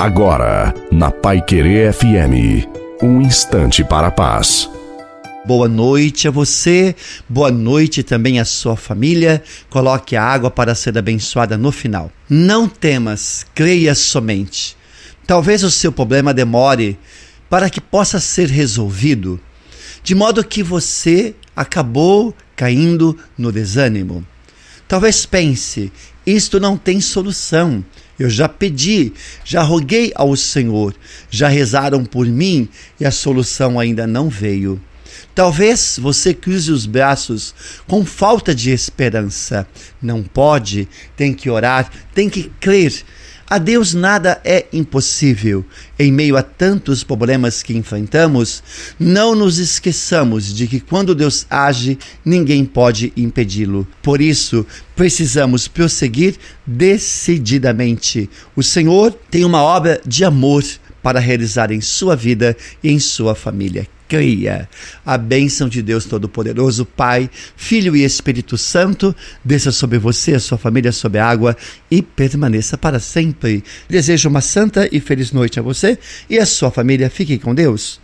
Agora, na Pai Querer FM, um instante para a paz. Boa noite a você, boa noite também à sua família. Coloque a água para ser abençoada no final. Não temas, creia somente. Talvez o seu problema demore para que possa ser resolvido, de modo que você acabou caindo no desânimo. Talvez pense: isto não tem solução. Eu já pedi, já roguei ao Senhor, já rezaram por mim e a solução ainda não veio. Talvez você cruze os braços com falta de esperança. Não pode, tem que orar, tem que crer a Deus nada é impossível. Em meio a tantos problemas que enfrentamos, não nos esqueçamos de que quando Deus age, ninguém pode impedi-lo. Por isso, precisamos prosseguir decididamente. O Senhor tem uma obra de amor para realizar em sua vida e em sua família creia. A bênção de Deus Todo-Poderoso, Pai, Filho e Espírito Santo, desça sobre você, a sua família, sobre a água e permaneça para sempre. Desejo uma santa e feliz noite a você e a sua família. Fique com Deus.